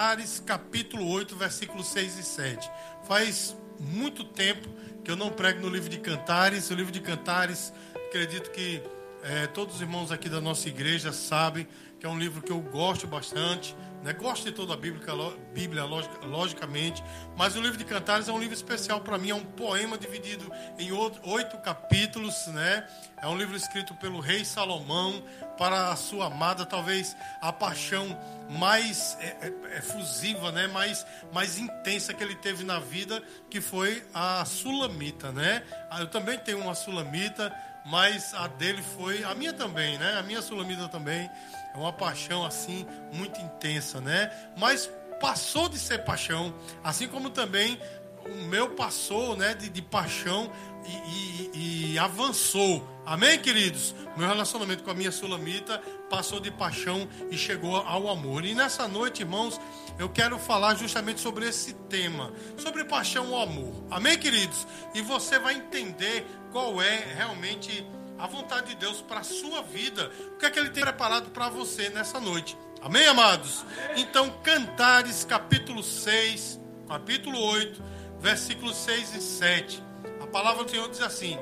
Cantares, capítulo 8, versículos 6 e 7. Faz muito tempo que eu não prego no livro de Cantares. O livro de Cantares, acredito que é, todos os irmãos aqui da nossa igreja sabem que é um livro que eu gosto bastante. Né? Gosto de toda a Bíblia, Bíblia logicamente, mas o livro de Cantares é um livro especial para mim. É um poema dividido em oito capítulos. Né? É um livro escrito pelo rei Salomão para a sua amada, talvez a paixão mais é, é, efusiva, né? mais, mais intensa que ele teve na vida, que foi a Sulamita. Né? Eu também tenho uma Sulamita mas a dele foi, a minha também, né? A minha Sulamita também é uma paixão assim muito intensa, né? Mas passou de ser paixão, assim como também o meu passou, né, de, de paixão e, e, e, avançou. Amém, queridos? Meu relacionamento com a minha Sulamita passou de paixão e chegou ao amor. E nessa noite, irmãos, eu quero falar justamente sobre esse tema, sobre paixão ou amor. Amém, queridos? E você vai entender qual é realmente a vontade de Deus para a sua vida. O que é que Ele tem preparado para você nessa noite. Amém, amados? Então, Cantares, capítulo 6, capítulo 8, versículos 6 e 7. A palavra do Senhor diz assim: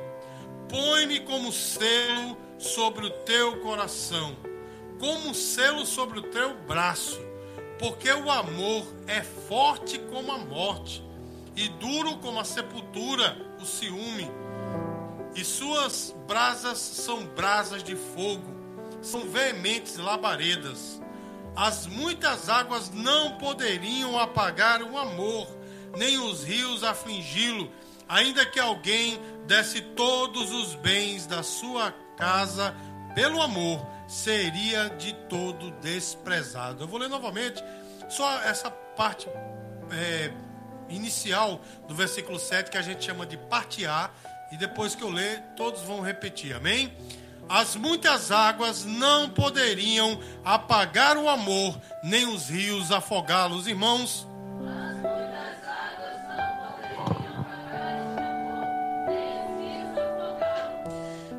Põe-me como selo sobre o teu coração, como selo sobre o teu braço, porque o amor é forte como a morte e duro como a sepultura, o ciúme e suas brasas são brasas de fogo, são veementes labaredas. As muitas águas não poderiam apagar o amor, nem os rios afligi-lo, ainda que alguém desse todos os bens da sua casa pelo amor, seria de todo desprezado. Eu vou ler novamente só essa parte é, inicial do versículo 7 que a gente chama de parte A e depois que eu ler, todos vão repetir, amém? As muitas águas não poderiam apagar o amor, nem os rios afogá-los, irmãos.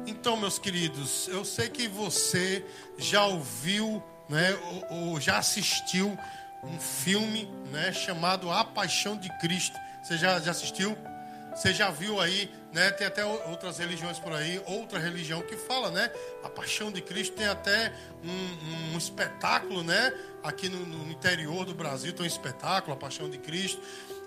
Então, meus queridos, eu sei que você já ouviu, né, ou, ou já assistiu um filme, né, chamado A Paixão de Cristo. Você já, já assistiu? Você já viu aí, né? Tem até outras religiões por aí, outra religião que fala, né? A paixão de Cristo tem até um, um espetáculo, né? Aqui no, no interior do Brasil tem um espetáculo, a paixão de Cristo.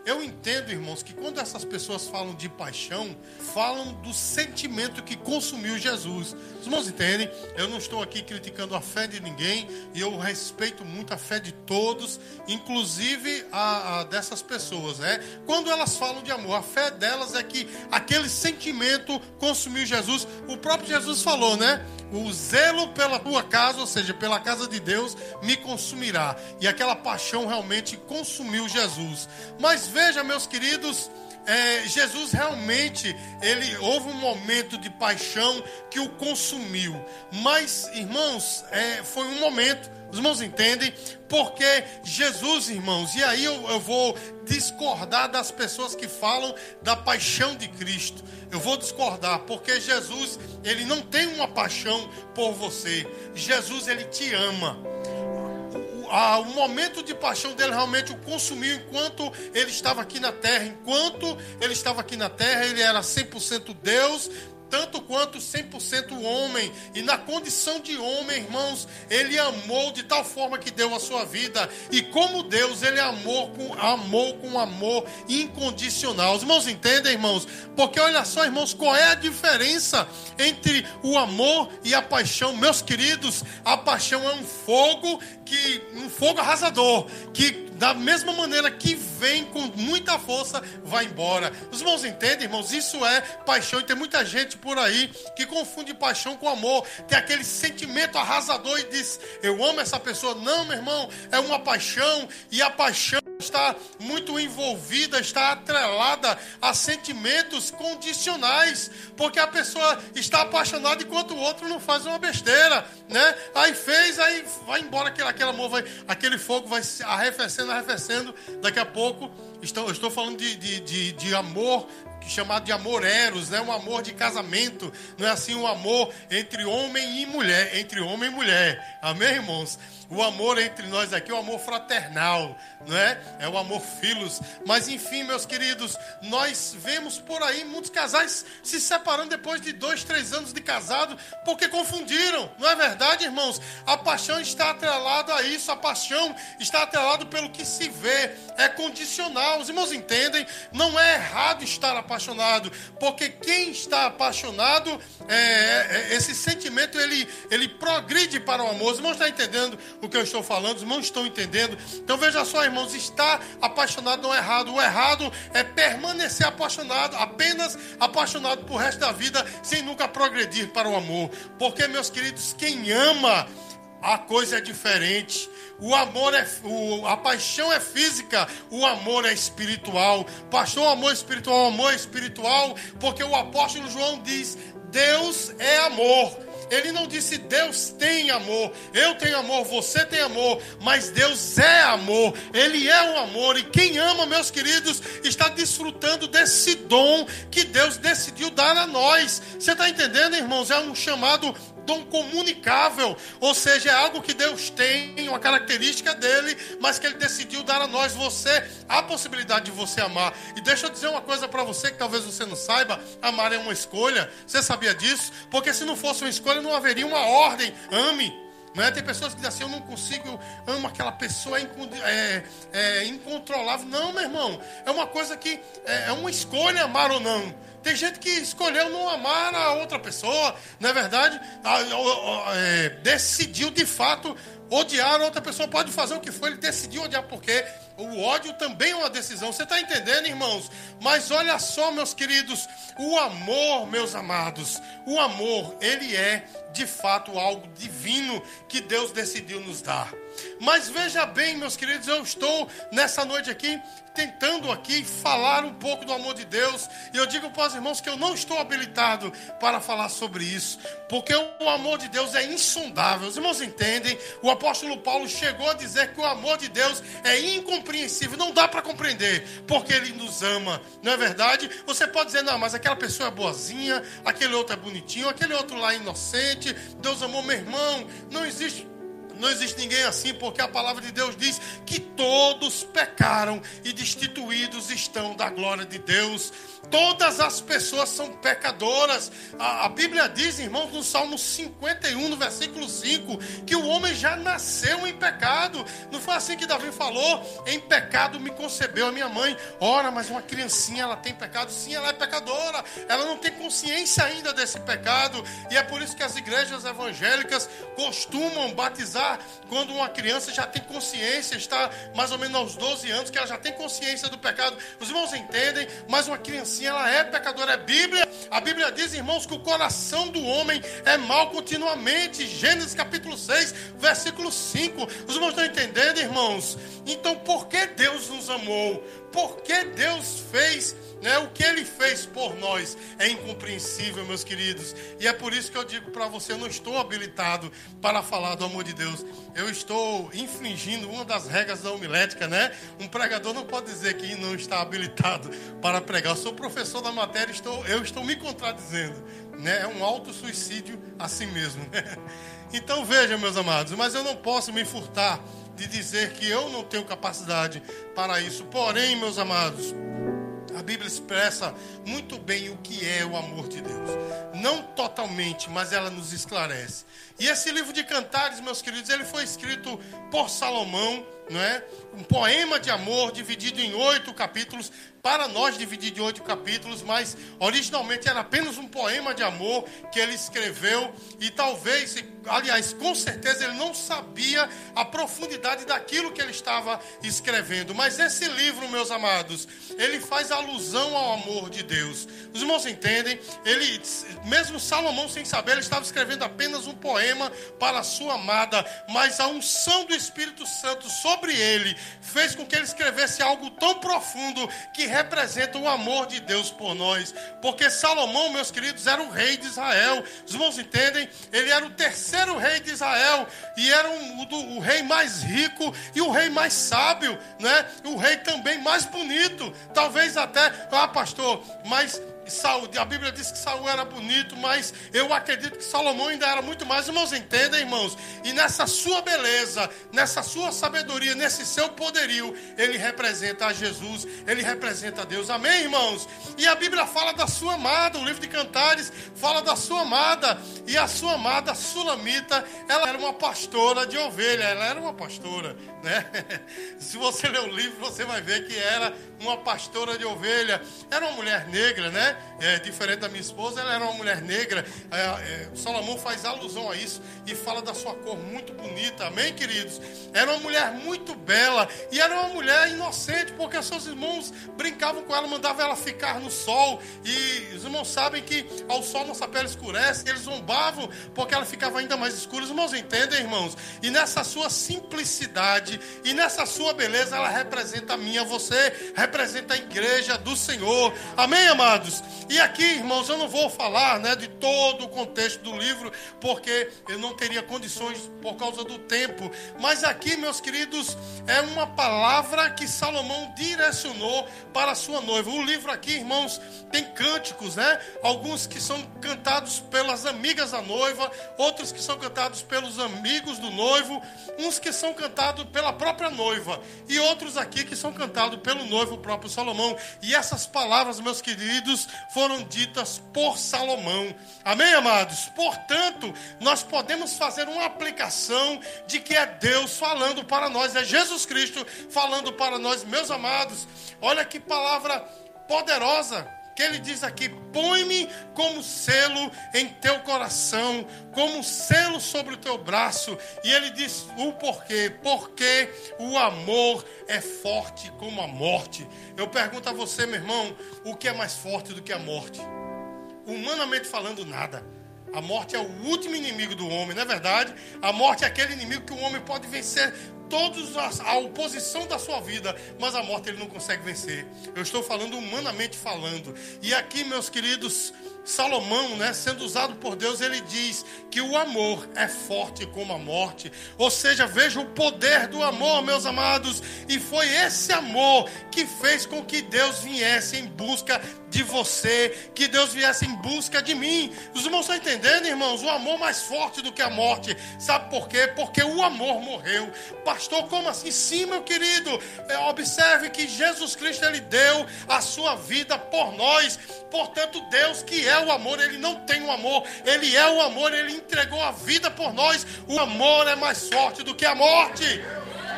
Eu entendo, irmãos, que quando essas pessoas falam de paixão, falam do sentimento que consumiu Jesus. Os irmãos entendem? Eu não estou aqui criticando a fé de ninguém e eu respeito muito a fé de todos, inclusive a, a dessas pessoas, né? Quando elas falam de amor, a fé delas é que aquele sentimento consumiu Jesus. O próprio Jesus falou, né? o zelo pela tua casa, ou seja, pela casa de Deus, me consumirá. E aquela paixão realmente consumiu Jesus. Mas veja, meus queridos, é, Jesus realmente, ele houve um momento de paixão que o consumiu. Mas, irmãos, é, foi um momento. Os irmãos entendem? Porque Jesus, irmãos, e aí eu, eu vou discordar das pessoas que falam da paixão de Cristo. Eu vou discordar, porque Jesus, ele não tem uma paixão por você. Jesus, ele te ama. O, momento de paixão dele realmente o consumiu enquanto ele estava aqui na terra. Enquanto ele estava aqui na terra, ele era 100% Deus, tanto quanto 100% homem, e na condição de homem, irmãos, ele amou de tal forma que deu a sua vida, e como Deus, ele amou com amor com amor incondicional. Os irmãos entendem, irmãos? Porque olha só, irmãos, qual é a diferença entre o amor e a paixão? Meus queridos, a paixão é um fogo que um fogo arrasador, que da mesma maneira que vem com muita força, vai embora. Os irmãos entendem, irmãos? Isso é paixão. E tem muita gente por aí que confunde paixão com amor. Tem aquele sentimento arrasador e diz: Eu amo essa pessoa. Não, meu irmão, é uma paixão. E a paixão está muito envolvida, está atrelada a sentimentos condicionais, porque a pessoa está apaixonada enquanto o outro não faz uma besteira, né? Aí fez, aí vai embora aquele, aquele amor, vai, aquele fogo vai arrefecendo, arrefecendo. Daqui a pouco, estou, estou falando de, de, de, de amor chamado de amor eros, né? Um amor de casamento, não é assim um amor entre homem e mulher, entre homem e mulher. Amém, irmãos? O amor entre nós aqui, o amor fraternal, não é? É o amor filos. Mas enfim, meus queridos, nós vemos por aí muitos casais se separando depois de dois, três anos de casado, porque confundiram. Não é verdade, irmãos? A paixão está atrelada a isso. A paixão está atrelada pelo que se vê. É condicional. Os irmãos entendem? Não é errado estar apaixonado, porque quem está apaixonado, é, é, é esse sentimento ele, ele progride para o amor. Os irmãos estão entendendo o que eu estou falando? Os irmãos estão entendendo? Então veja só, irmãos, estar apaixonado não é errado. O errado é permanecer apaixonado, apenas apaixonado por resto da vida, sem nunca progredir para o amor. Porque, meus queridos, quem ama, a coisa é diferente. O amor é, o, a paixão é física, o amor é espiritual. Pastor, o amor espiritual, amor é espiritual, porque o apóstolo João diz: Deus é amor. Ele não disse Deus tem amor, eu tenho amor, você tem amor, mas Deus é amor, Ele é o amor, e quem ama, meus queridos, está desfrutando desse dom que Deus decidiu dar a nós. Você está entendendo, irmãos? É um chamado dom comunicável, ou seja, é algo que Deus tem, uma característica dele, mas que ele decidiu dar a nós, você, a possibilidade de você amar. E deixa eu dizer uma coisa para você que talvez você não saiba, amar é uma escolha. Você sabia disso? Porque se não fosse uma escolha, não haveria uma ordem. Ame. Não é? Tem pessoas que dizem assim, eu não consigo, eu amo aquela pessoa, é, é, é incontrolável. Não, meu irmão, é uma coisa que é, é uma escolha amar ou não. Tem gente que escolheu não amar a outra pessoa, não é verdade? É, decidiu de fato odiar a outra pessoa. Pode fazer o que for, ele decidiu odiar, porque o ódio também é uma decisão. Você está entendendo, irmãos? Mas olha só, meus queridos, o amor, meus amados, o amor, ele é de fato algo divino que Deus decidiu nos dar. Mas veja bem, meus queridos, eu estou nessa noite aqui tentando aqui falar um pouco do amor de Deus. E eu digo para os irmãos que eu não estou habilitado para falar sobre isso, porque o amor de Deus é insondável. Os irmãos entendem? O apóstolo Paulo chegou a dizer que o amor de Deus é incompreensível, não dá para compreender, porque ele nos ama. Não é verdade? Você pode dizer, não, mas aquela pessoa é boazinha, aquele outro é bonitinho, aquele outro lá é inocente. Deus amou meu irmão. Não existe não existe ninguém assim, porque a palavra de Deus diz que todos pecaram e destituídos estão da glória de Deus. Todas as pessoas são pecadoras. A, a Bíblia diz, irmãos, no Salmo 51, no versículo 5, que o homem já nasceu em pecado. Não foi assim que Davi falou? Em pecado me concebeu a minha mãe. Ora, mas uma criancinha, ela tem pecado? Sim, ela é pecadora. Ela não tem consciência ainda desse pecado. E é por isso que as igrejas evangélicas costumam batizar quando uma criança já tem consciência, está mais ou menos aos 12 anos, que ela já tem consciência do pecado. Os irmãos entendem, mas uma criancinha, ela é pecadora. É Bíblia. A Bíblia diz, irmãos, que o coração do homem é mal continuamente. Gênesis capítulo 6, versículo 5. Os irmãos estão entendendo, irmãos? Então, por que Deus nos amou? Por que Deus fez né? O que ele fez por nós é incompreensível, meus queridos. E é por isso que eu digo para você: eu não estou habilitado para falar do amor de Deus. Eu estou infringindo uma das regras da homilética, né? Um pregador não pode dizer que não está habilitado para pregar. Eu sou professor da matéria, estou, eu estou me contradizendo. Né? É um auto-suicídio assim mesmo. Né? Então veja, meus amados, mas eu não posso me furtar de dizer que eu não tenho capacidade para isso. Porém, meus amados, a Bíblia expressa muito bem o que é o amor de Deus. Não totalmente, mas ela nos esclarece. E esse livro de Cantares, meus queridos, ele foi escrito por Salomão, não é? Um poema de amor dividido em oito capítulos, para nós dividir em oito capítulos, mas originalmente era apenas um poema de amor que ele escreveu e talvez, aliás, com certeza ele não sabia a profundidade daquilo que ele estava escrevendo. Mas esse livro, meus amados, ele faz alusão ao amor de Deus. Os irmãos entendem? Ele, mesmo Salomão sem saber, ele estava escrevendo apenas um poema para a sua amada, mas a unção do Espírito Santo sobre ele fez com que ele escrevesse algo tão profundo que representa o amor de Deus por nós. Porque Salomão, meus queridos, era o rei de Israel. Os irmãos entendem? Ele era o terceiro rei de Israel e era um, o, o, rei mais rico e o rei mais sábio, né? O rei também mais bonito, talvez até, ah, pastor, mas Saul, a Bíblia diz que Saul era bonito, mas eu acredito que Salomão ainda era muito mais. Irmãos, entendem, irmãos? E nessa sua beleza, nessa sua sabedoria, nesse seu poderio, ele representa a Jesus, ele representa a Deus. Amém, irmãos? E a Bíblia fala da sua amada, o livro de Cantares fala da sua amada, e a sua amada Sulamita, ela era uma pastora de ovelha, ela era uma pastora, né? Se você ler o livro, você vai ver que era uma pastora de ovelha, era uma mulher negra, né? É, diferente da minha esposa, ela era uma mulher negra. É, é, Salomão faz alusão a isso e fala da sua cor muito bonita. Amém, queridos? Era uma mulher muito bela e era uma mulher inocente, porque seus irmãos brincavam com ela, mandavam ela ficar no sol. E os irmãos sabem que ao sol nossa pele escurece, e eles zombavam porque ela ficava ainda mais escura. Os irmãos entendem, irmãos? E nessa sua simplicidade e nessa sua beleza, ela representa a mim, a você, representa a igreja do Senhor. Amém, amados? E aqui, irmãos, eu não vou falar né, de todo o contexto do livro, porque eu não teria condições por causa do tempo. Mas aqui, meus queridos, é uma palavra que Salomão direcionou para a sua noiva. O livro aqui, irmãos, tem cânticos, né? Alguns que são cantados pelas amigas da noiva, outros que são cantados pelos amigos do noivo, uns que são cantados pela própria noiva, e outros aqui que são cantados pelo noivo próprio Salomão. E essas palavras, meus queridos, foram ditas por Salomão. Amém, amados? Portanto, nós podemos fazer uma aplicação de que é Deus falando para nós, é Jesus Cristo falando para nós, meus amados. Olha que palavra poderosa que ele diz aqui: põe-me como selo em teu coração, como selo sobre o teu braço. E ele diz o porquê: porque o amor é forte como a morte. Eu pergunto a você, meu irmão, o que é mais forte do que a morte? Humanamente falando, nada. A morte é o último inimigo do homem, não é verdade? A morte é aquele inimigo que o homem pode vencer todos a, a oposição da sua vida, mas a morte ele não consegue vencer. Eu estou falando humanamente falando. E aqui, meus queridos, Salomão, né, sendo usado por Deus, ele diz que o amor é forte como a morte. Ou seja, veja o poder do amor, meus amados. E foi esse amor que fez com que Deus viesse em busca de você, que Deus viesse em busca de mim. Os irmãos estão entendendo, irmãos? O amor mais forte do que a morte. Sabe por quê? Porque o amor morreu. Pastor, como assim? Sim, meu querido. É, observe que Jesus Cristo ele deu a sua vida por nós. Portanto, Deus que é o amor, ele não tem o amor, ele é o amor, ele entregou a vida por nós. O amor é mais forte do que a morte.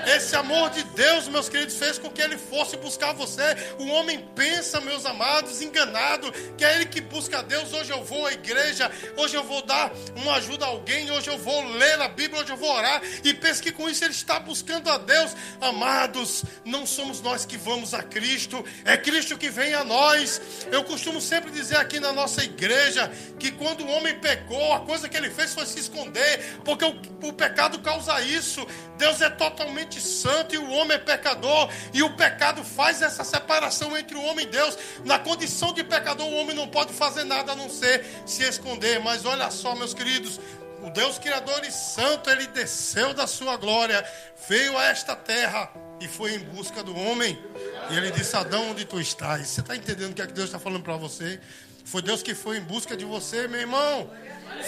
Esse amor de Deus, meus queridos, fez com que ele fosse buscar você. O homem pensa, meus amados, enganado, que é ele que busca a Deus. Hoje eu vou à igreja, hoje eu vou dar uma ajuda a alguém, hoje eu vou ler a Bíblia, hoje eu vou orar. E pensa que com isso ele está buscando a Deus. Amados, não somos nós que vamos a Cristo, é Cristo que vem a nós. Eu costumo sempre dizer aqui na nossa igreja que quando o homem pecou, a coisa que ele fez foi se esconder, porque o, o pecado causa isso. Deus é totalmente santo e o homem é pecador, e o pecado faz essa separação entre o homem e Deus. Na condição de pecador, o homem não pode fazer nada a não ser se esconder. Mas olha só, meus queridos, o Deus Criador e Santo, ele desceu da sua glória, veio a esta terra e foi em busca do homem. E ele disse: Adão, onde tu estás? Você está entendendo o que, é que Deus está falando para você? Foi Deus que foi em busca de você, meu irmão.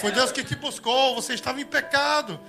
Foi Deus que te buscou. Você estava em pecado.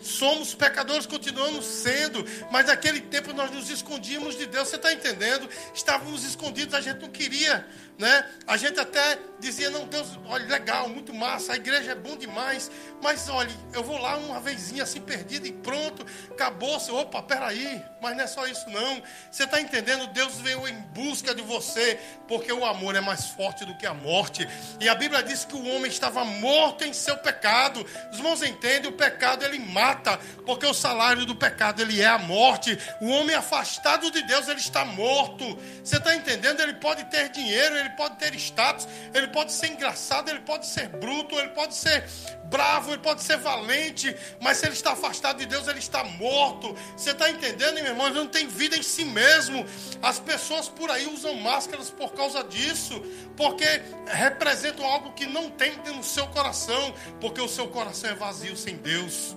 Somos pecadores, continuamos sendo, mas naquele tempo nós nos escondíamos de Deus. Você está entendendo? Estávamos escondidos, a gente não queria né? A gente até dizia, não, Deus, olha, legal, muito massa, a igreja é bom demais, mas olha, eu vou lá uma vezinha assim perdida e pronto, acabou-se, opa, peraí, mas não é só isso não. Você está entendendo? Deus veio em busca de você, porque o amor é mais forte do que a morte. E a Bíblia diz que o homem estava morto em seu pecado. Os irmãos entendem, o pecado ele mata porque o salário do pecado ele é a morte. O homem afastado de Deus ele está morto. Você está entendendo? Ele pode ter dinheiro, ele pode ter status, ele pode ser engraçado, ele pode ser bruto, ele pode ser bravo, ele pode ser valente, mas se ele está afastado de Deus, ele está morto. Você está entendendo, meu irmão? Ele não tem vida em si mesmo. As pessoas por aí usam máscaras por causa disso, porque representam algo que não tem no seu coração, porque o seu coração é vazio sem Deus.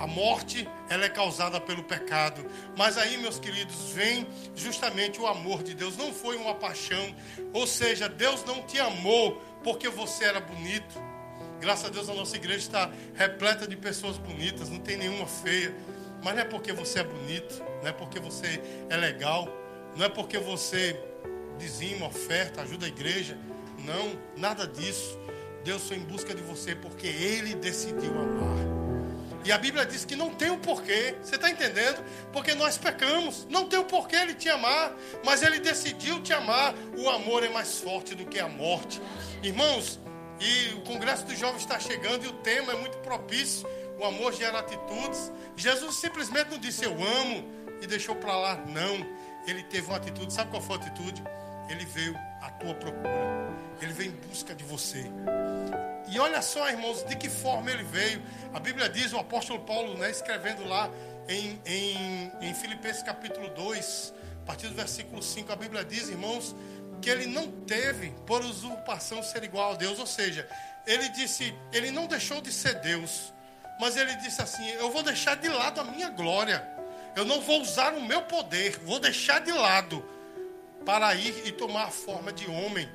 A morte, ela é causada pelo pecado. Mas aí, meus queridos, vem justamente o amor de Deus. Não foi uma paixão. Ou seja, Deus não te amou porque você era bonito. Graças a Deus a nossa igreja está repleta de pessoas bonitas, não tem nenhuma feia. Mas não é porque você é bonito, não é porque você é legal, não é porque você dizima, oferta, ajuda a igreja. Não, nada disso. Deus foi em busca de você porque Ele decidiu amar. E a Bíblia diz que não tem o um porquê. Você está entendendo? Porque nós pecamos. Não tem o um porquê Ele te amar. Mas Ele decidiu te amar. O amor é mais forte do que a morte. Irmãos, e o Congresso dos Jovens está chegando e o tema é muito propício. O amor gera atitudes. Jesus simplesmente não disse eu amo e deixou para lá. Não. Ele teve uma atitude. Sabe qual foi a atitude? Ele veio à tua procura. Ele veio em busca de você. E olha só, irmãos, de que forma ele veio. A Bíblia diz, o apóstolo Paulo, né, escrevendo lá em, em, em Filipenses capítulo 2, a partir do versículo 5, a Bíblia diz, irmãos, que ele não teve por usurpação ser igual a Deus, ou seja, ele disse, ele não deixou de ser Deus, mas ele disse assim: Eu vou deixar de lado a minha glória, eu não vou usar o meu poder, vou deixar de lado para ir e tomar a forma de homem.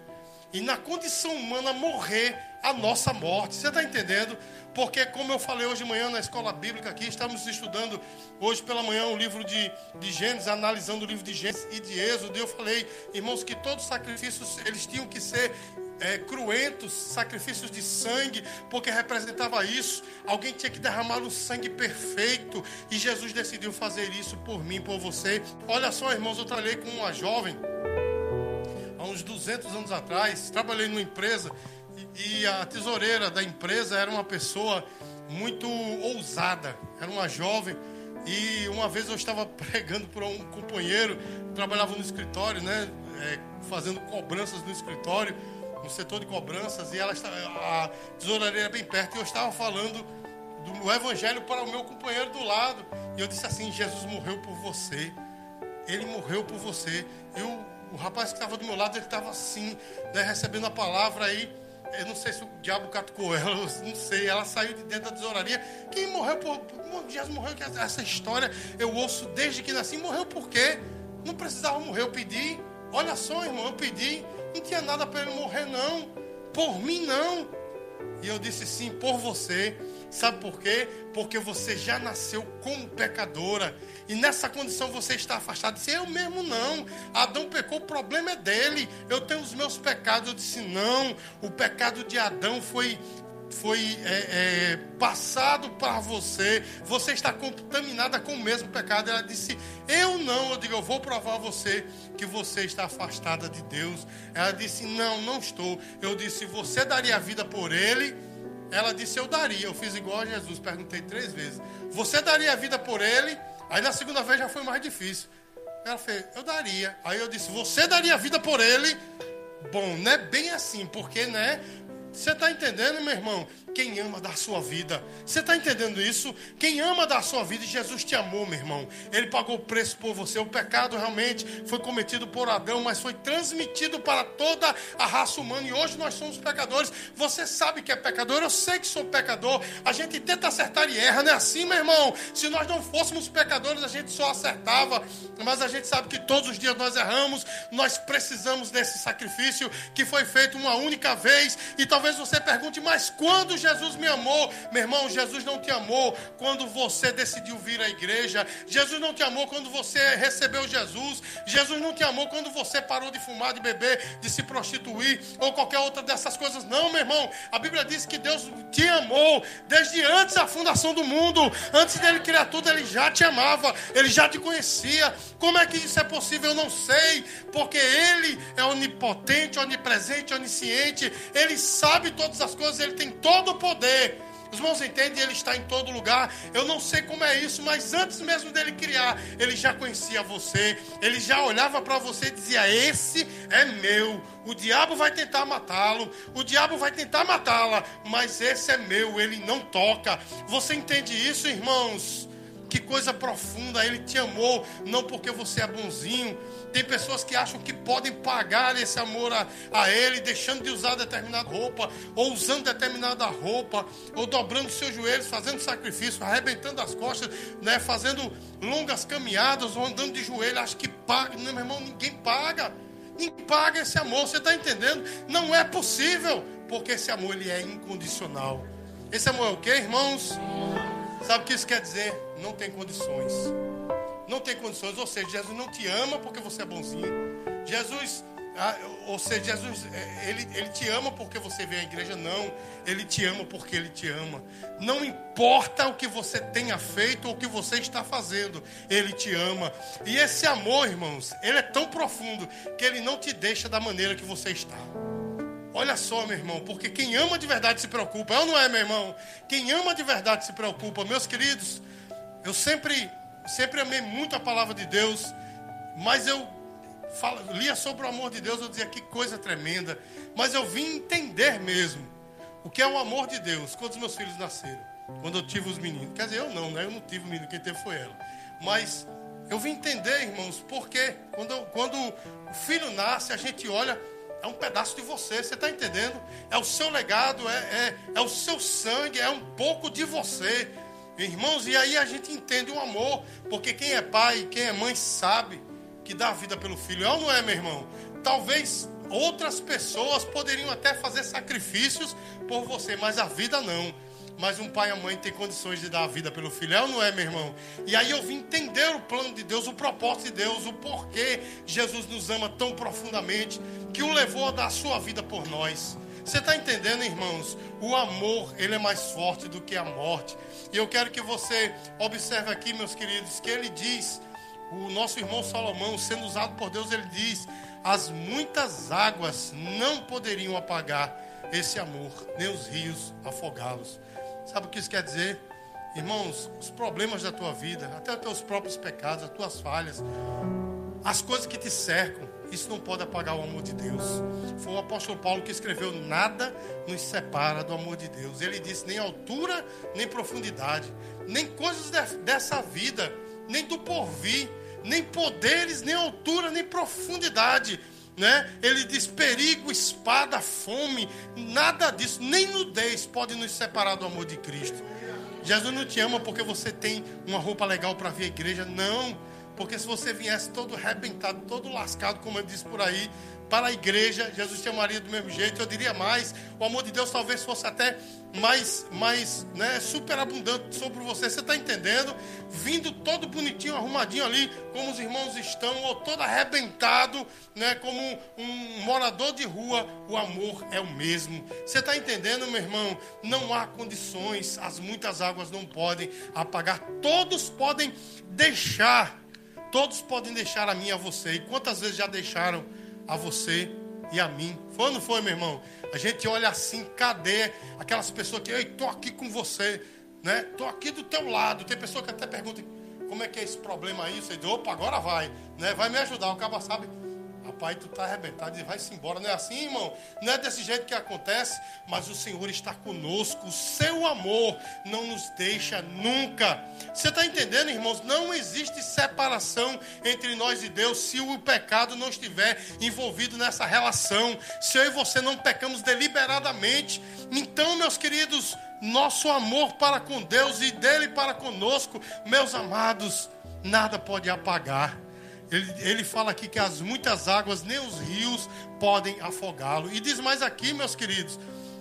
E na condição humana morrer a nossa morte. Você está entendendo? Porque, como eu falei hoje de manhã na escola bíblica aqui, estamos estudando hoje pela manhã o livro de, de Gênesis, analisando o livro de Gênesis e de Êxodo. E eu falei, irmãos, que todos os sacrifícios eles tinham que ser é, cruentos, sacrifícios de sangue, porque representava isso. Alguém tinha que derramar o sangue perfeito. E Jesus decidiu fazer isso por mim, por você. Olha só, irmãos, eu trabalhei com uma jovem há uns 200 anos atrás. Trabalhei numa empresa e a tesoureira da empresa era uma pessoa muito ousada, era uma jovem. E uma vez eu estava pregando para um companheiro, trabalhava no escritório, né, é, fazendo cobranças no escritório, no setor de cobranças, e ela estava, a tesoureira era bem perto, e eu estava falando do evangelho para o meu companheiro do lado. E eu disse assim: Jesus morreu por você. Ele morreu por você. E o, o rapaz que estava do meu lado, ele estava assim, né, recebendo a palavra aí. Eu não sei se o diabo catucou ela, não sei. Ela saiu de dentro da tesouraria. Quem morreu por. Jesus morreu, essa história eu ouço desde que nasci. Morreu por quê? Não precisava morrer, eu pedi. Olha só, irmão, eu pedi. Não tinha nada para ele morrer, não. Por mim, não. E eu disse sim, por você. Sabe por quê? Porque você já nasceu como pecadora. E nessa condição você está afastado. Disse, eu mesmo não. Adão pecou, o problema é dele. Eu tenho os meus pecados. Eu disse, não. O pecado de Adão foi foi é, é, passado para você, você está contaminada com o mesmo pecado. Ela disse: Eu não. Eu digo: Eu vou provar a você que você está afastada de Deus. Ela disse: Não, não estou. Eu disse: Você daria a vida por ele? Ela disse: Eu daria. Eu fiz igual a Jesus, perguntei três vezes: Você daria a vida por ele? Aí na segunda vez já foi mais difícil. Ela fez: Eu daria. Aí eu disse: Você daria a vida por ele? Bom, não é bem assim, porque, né? Você está entendendo, meu irmão? Quem ama dar sua vida. Você está entendendo isso? Quem ama dar sua vida, Jesus te amou, meu irmão. Ele pagou o preço por você. O pecado realmente foi cometido por Adão, mas foi transmitido para toda a raça humana. E hoje nós somos pecadores. Você sabe que é pecador, eu sei que sou pecador. A gente tenta acertar e erra, não é assim, meu irmão? Se nós não fôssemos pecadores, a gente só acertava. Mas a gente sabe que todos os dias nós erramos. Nós precisamos desse sacrifício que foi feito uma única vez. E talvez você pergunte, mas quando Jesus me amou. Meu irmão, Jesus não te amou quando você decidiu vir à igreja. Jesus não te amou quando você recebeu Jesus. Jesus não te amou quando você parou de fumar, de beber, de se prostituir ou qualquer outra dessas coisas. Não, meu irmão. A Bíblia diz que Deus te amou desde antes da fundação do mundo. Antes dele criar tudo, ele já te amava. Ele já te conhecia. Como é que isso é possível? Eu não sei. Porque ele é onipotente, onipresente, onisciente. Ele sabe todas as coisas. Ele tem todo o poder. Os irmãos entendem, ele está em todo lugar. Eu não sei como é isso, mas antes mesmo dele criar, ele já conhecia você. Ele já olhava para você e dizia: Esse é meu. O diabo vai tentar matá-lo, o diabo vai tentar matá-la, mas esse é meu, ele não toca. Você entende isso, irmãos? Que coisa profunda, ele te amou, não porque você é bonzinho. Tem pessoas que acham que podem pagar esse amor a, a ele, deixando de usar determinada roupa, ou usando determinada roupa, ou dobrando seus joelhos, fazendo sacrifício, arrebentando as costas, né, fazendo longas caminhadas, ou andando de joelho. Acho que paga. Não, meu irmão, ninguém paga. Ninguém paga esse amor, você está entendendo? Não é possível, porque esse amor ele é incondicional. Esse amor é o que, irmãos? Sabe o que isso quer dizer? Não tem condições. Não tem condições. Ou seja, Jesus não te ama porque você é bonzinho. Jesus, ah, ou seja, Jesus, é, ele, ele te ama porque você vem à igreja. Não. Ele te ama porque ele te ama. Não importa o que você tenha feito ou o que você está fazendo. Ele te ama. E esse amor, irmãos, ele é tão profundo que ele não te deixa da maneira que você está. Olha só, meu irmão, porque quem ama de verdade se preocupa. É ou não é, meu irmão? Quem ama de verdade se preocupa. Meus queridos, eu sempre, sempre amei muito a palavra de Deus, mas eu fala, lia sobre o amor de Deus, eu dizia que coisa tremenda. Mas eu vim entender mesmo o que é o amor de Deus quando os meus filhos nasceram. Quando eu tive os meninos. Quer dizer, eu não, né? Eu não tive o menino, quem teve foi ela. Mas eu vim entender, irmãos, porque quando, quando o filho nasce, a gente olha é um pedaço de você, você está entendendo? É o seu legado, é, é, é o seu sangue, é um pouco de você. Irmãos, e aí a gente entende o amor, porque quem é pai, quem é mãe sabe que dá vida pelo filho. É ou não é, meu irmão? Talvez outras pessoas poderiam até fazer sacrifícios por você, mas a vida não mas um pai e a mãe tem condições de dar a vida pelo filho, é ou não é, meu irmão? E aí eu vim entender o plano de Deus, o propósito de Deus, o porquê Jesus nos ama tão profundamente, que o levou a dar a sua vida por nós. Você está entendendo, irmãos? O amor, ele é mais forte do que a morte. E eu quero que você observe aqui, meus queridos, que ele diz, o nosso irmão Salomão, sendo usado por Deus, ele diz: as muitas águas não poderiam apagar esse amor, nem os rios afogá-los. Sabe o que isso quer dizer? Irmãos, os problemas da tua vida, até os teus próprios pecados, as tuas falhas, as coisas que te cercam, isso não pode apagar o amor de Deus. Foi o apóstolo Paulo que escreveu: Nada nos separa do amor de Deus. Ele disse: nem altura, nem profundidade, nem coisas dessa vida, nem do porvir, nem poderes, nem altura, nem profundidade né? Ele diz perigo, espada, fome, nada disso, nem nudez pode nos separar do amor de Cristo. Jesus não te ama porque você tem uma roupa legal para vir à igreja, não. Porque se você viesse todo arrebentado, todo lascado, como ele diz por aí, para a igreja, Jesus te amaria do mesmo jeito. Eu diria mais, o amor de Deus talvez fosse até mais, mais né, superabundante sobre você. Você está entendendo? Vindo todo bonitinho, arrumadinho ali, como os irmãos estão, ou todo arrebentado, né, como um, um morador de rua, o amor é o mesmo. Você está entendendo, meu irmão? Não há condições, as muitas águas não podem apagar. Todos podem deixar, todos podem deixar a mim e a você. E quantas vezes já deixaram? a você e a mim. Foi ou não foi, meu irmão? A gente olha assim, cadê aquelas pessoas que, ei, tô aqui com você, né? Tô aqui do teu lado. Tem pessoa que até pergunta, como é que é esse problema aí? Você diz, opa, agora vai, né? Vai me ajudar. O cara sabe, Rapaz, tu está arrebentado e vai-se embora. Não é assim, irmão? Não é desse jeito que acontece, mas o Senhor está conosco. O seu amor não nos deixa nunca. Você está entendendo, irmãos? Não existe separação entre nós e Deus se o pecado não estiver envolvido nessa relação. Se eu e você não pecamos deliberadamente. Então, meus queridos, nosso amor para com Deus e dele para conosco, meus amados, nada pode apagar. Ele, ele fala aqui que as muitas águas, nem os rios podem afogá-lo. E diz mais aqui, meus queridos,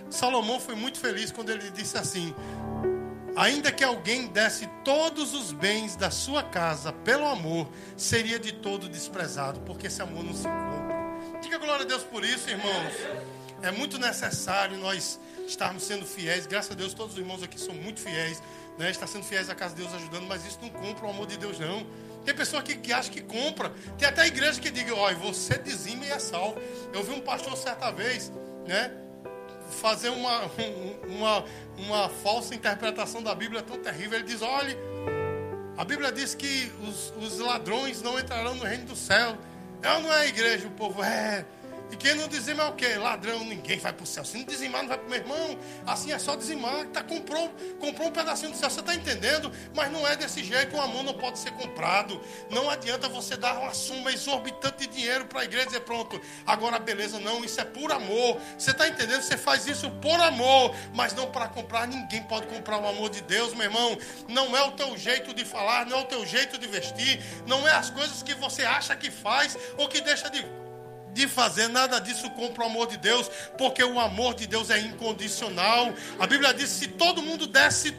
Salomão foi muito feliz quando ele disse assim: Ainda que alguém desse todos os bens da sua casa pelo amor, seria de todo desprezado, porque esse amor não se compra. Diga glória a Deus por isso, irmãos. É muito necessário nós estarmos sendo fiéis. Graças a Deus, todos os irmãos aqui são muito fiéis. Né? Está sendo fiéis à casa de Deus ajudando, mas isso não compra o amor de Deus, não. Tem pessoa aqui que acha que compra. Tem até igreja que diga, olha, você dizime e é salvo. Eu vi um pastor certa vez, né? fazer uma, uma, uma falsa interpretação da Bíblia tão terrível. Ele diz: olhe, a Bíblia diz que os, os ladrões não entrarão no reino do céu. Ou não é igreja? O povo é. E quem não dizima é o quê? Ladrão, ninguém vai para o céu. Se não dizimar, não vai para o meu irmão. Assim é só dizimar. Tá, comprou, comprou um pedacinho do céu. Você está entendendo? Mas não é desse jeito. O amor não pode ser comprado. Não adianta você dar uma soma exorbitante de dinheiro para a igreja e dizer, pronto, agora beleza. Não, isso é por amor. Você está entendendo? Você faz isso por amor, mas não para comprar. Ninguém pode comprar o amor de Deus, meu irmão. Não é o teu jeito de falar, não é o teu jeito de vestir, não é as coisas que você acha que faz ou que deixa de de fazer nada disso compra o amor de Deus, porque o amor de Deus é incondicional. A Bíblia diz: se todo mundo desse,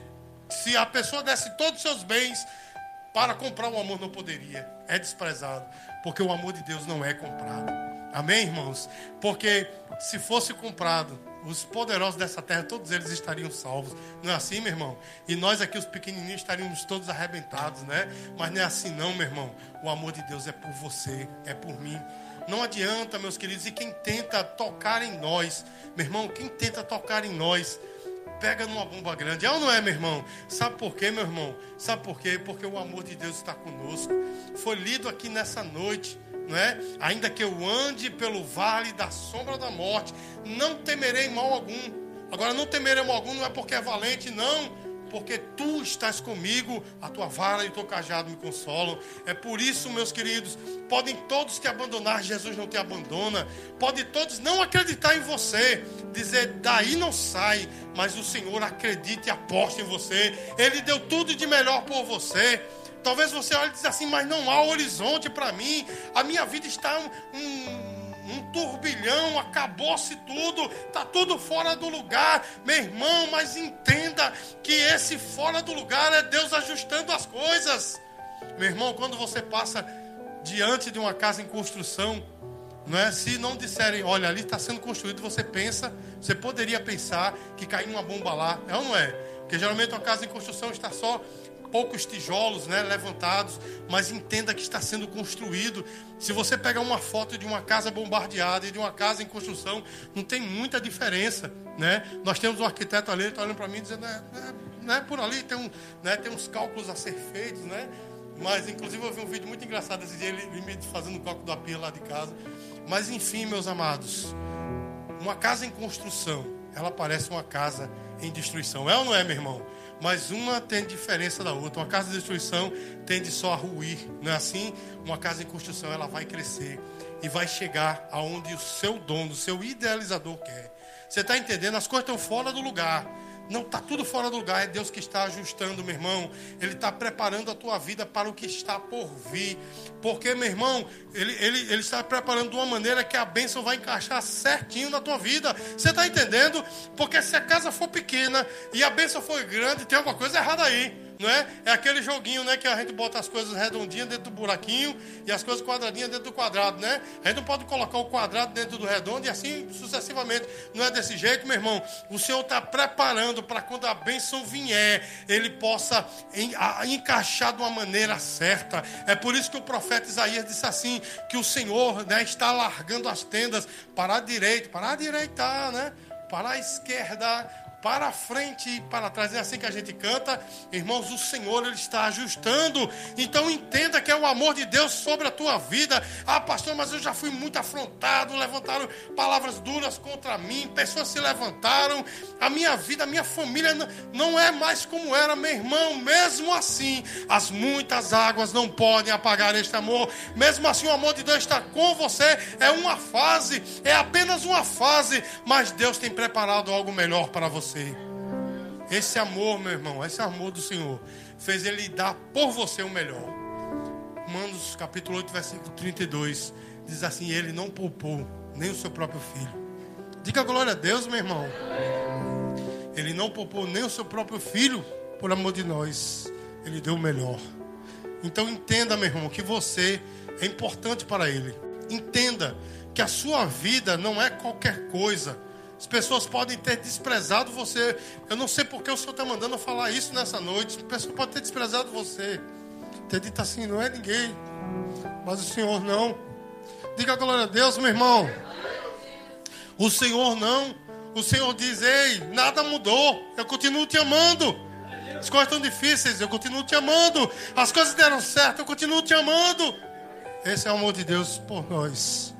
se a pessoa desse todos os seus bens para comprar o amor, não poderia, é desprezado, porque o amor de Deus não é comprado. Amém, irmãos? Porque se fosse comprado, os poderosos dessa terra, todos eles estariam salvos. Não é assim, meu irmão? E nós aqui, os pequenininhos, estaríamos todos arrebentados, né? Mas não é assim, não, meu irmão. O amor de Deus é por você, é por mim. Não adianta, meus queridos, e quem tenta tocar em nós, meu irmão, quem tenta tocar em nós, pega numa bomba grande. É ou não é, meu irmão? Sabe por quê, meu irmão? Sabe por quê? Porque o amor de Deus está conosco. Foi lido aqui nessa noite, não é? Ainda que eu ande pelo vale da sombra da morte, não temerei mal algum. Agora, não temerei mal algum não é porque é valente, não porque tu estás comigo, a tua vara e o teu cajado me consolam. É por isso, meus queridos, podem todos te abandonar, Jesus não te abandona. Podem todos não acreditar em você, dizer daí não sai, mas o Senhor acredita e aposta em você. Ele deu tudo de melhor por você. Talvez você olhe e diz assim, mas não há horizonte para mim. A minha vida está um, um um turbilhão, acabou-se tudo, está tudo fora do lugar. Meu irmão, mas entenda que esse fora do lugar é Deus ajustando as coisas. Meu irmão, quando você passa diante de uma casa em construção, não é? Se não disserem, olha, ali está sendo construído, você pensa, você poderia pensar que caiu uma bomba lá, é ou não é? Porque geralmente uma casa em construção está só poucos tijolos né, levantados, mas entenda que está sendo construído. Se você pegar uma foto de uma casa bombardeada e de uma casa em construção, não tem muita diferença. Né? Nós temos um arquiteto ali, está olhando para mim dizendo, é, é, é, por ali tem, um, né, tem uns cálculos a ser feitos, né? Mas, inclusive, eu vi um vídeo muito engraçado esse dia, ele me fazendo o cálculo da pia lá de casa. Mas, enfim, meus amados, uma casa em construção, ela parece uma casa em destruição. É ou não é, meu irmão? mas uma tem diferença da outra. Uma casa de destruição tende só a ruir, não é assim? Uma casa em construção ela vai crescer e vai chegar aonde o seu dono, o seu idealizador quer. Você está entendendo? As coisas estão fora do lugar. Não está tudo fora do lugar, é Deus que está ajustando, meu irmão. Ele está preparando a tua vida para o que está por vir. Porque, meu irmão, ele, ele, ele está preparando de uma maneira que a bênção vai encaixar certinho na tua vida. Você está entendendo? Porque se a casa for pequena e a bênção for grande, tem alguma coisa errada aí não é? É aquele joguinho, né, que a gente bota as coisas redondinhas dentro do buraquinho e as coisas quadradinhas dentro do quadrado, né? A gente não pode colocar o quadrado dentro do redondo e assim sucessivamente. Não é desse jeito, meu irmão. O Senhor está preparando para quando a bênção vier, ele possa encaixar de uma maneira certa. É por isso que o profeta Isaías disse assim: que o Senhor né, está largando as tendas para a direita, para a direita, né? Para a esquerda, para frente e para trás. É assim que a gente canta. Irmãos, o Senhor ele está ajustando. Então entenda que é o amor de Deus sobre a tua vida. Ah, pastor, mas eu já fui muito afrontado, levantaram palavras duras contra mim, pessoas se levantaram. A minha vida, a minha família não é mais como era, meu irmão. Mesmo assim, as muitas águas não podem apagar este amor. Mesmo assim, o amor de Deus está com você. É uma fase, é apenas uma fase, mas Deus tem preparado algo melhor para você você. Esse amor, meu irmão, esse amor do Senhor, fez ele dar por você o melhor. Romanos capítulo 8, versículo 32, diz assim: Ele não poupou nem o seu próprio filho. Diga glória a Deus, meu irmão. Ele não poupou nem o seu próprio filho por amor de nós. Ele deu o melhor. Então entenda, meu irmão, que você é importante para Ele. Entenda que a sua vida não é qualquer coisa. As pessoas podem ter desprezado você. Eu não sei porque o Senhor está mandando eu falar isso nessa noite. As pessoas podem ter desprezado você. Ter dito assim, não é ninguém. Mas o Senhor não. Diga a glória a Deus, meu irmão. O Senhor não. o Senhor diz: Ei, nada mudou, eu continuo te amando. As coisas estão difíceis, eu continuo te amando. As coisas deram certo, eu continuo te amando. Esse é o amor de Deus por nós.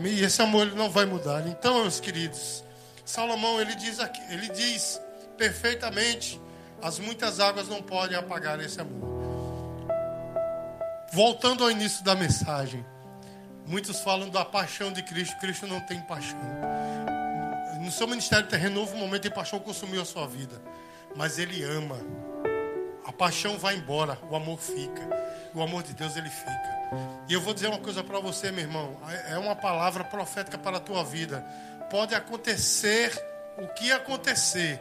E esse amor ele não vai mudar. Então, meus queridos, Salomão ele diz aqui, ele diz perfeitamente: as muitas águas não podem apagar esse amor. Voltando ao início da mensagem, muitos falam da paixão de Cristo. Cristo não tem paixão. No seu ministério terreno, houve um momento de paixão consumiu a sua vida. Mas Ele ama. A paixão vai embora, o amor fica. O amor de Deus, ele fica. E eu vou dizer uma coisa para você, meu irmão. É uma palavra profética para a tua vida. Pode acontecer o que acontecer.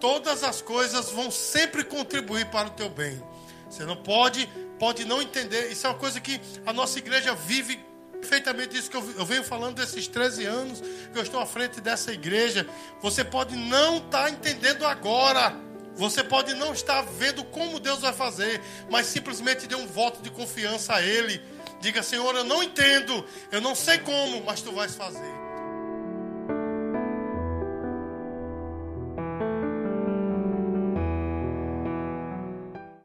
Todas as coisas vão sempre contribuir para o teu bem. Você não pode pode não entender. Isso é uma coisa que a nossa igreja vive perfeitamente isso que eu, eu venho falando desses 13 anos que eu estou à frente dessa igreja. Você pode não estar tá entendendo agora. Você pode não estar vendo como Deus vai fazer, mas simplesmente dê um voto de confiança a Ele. Diga, Senhor, eu não entendo, eu não sei como, mas tu vais fazer.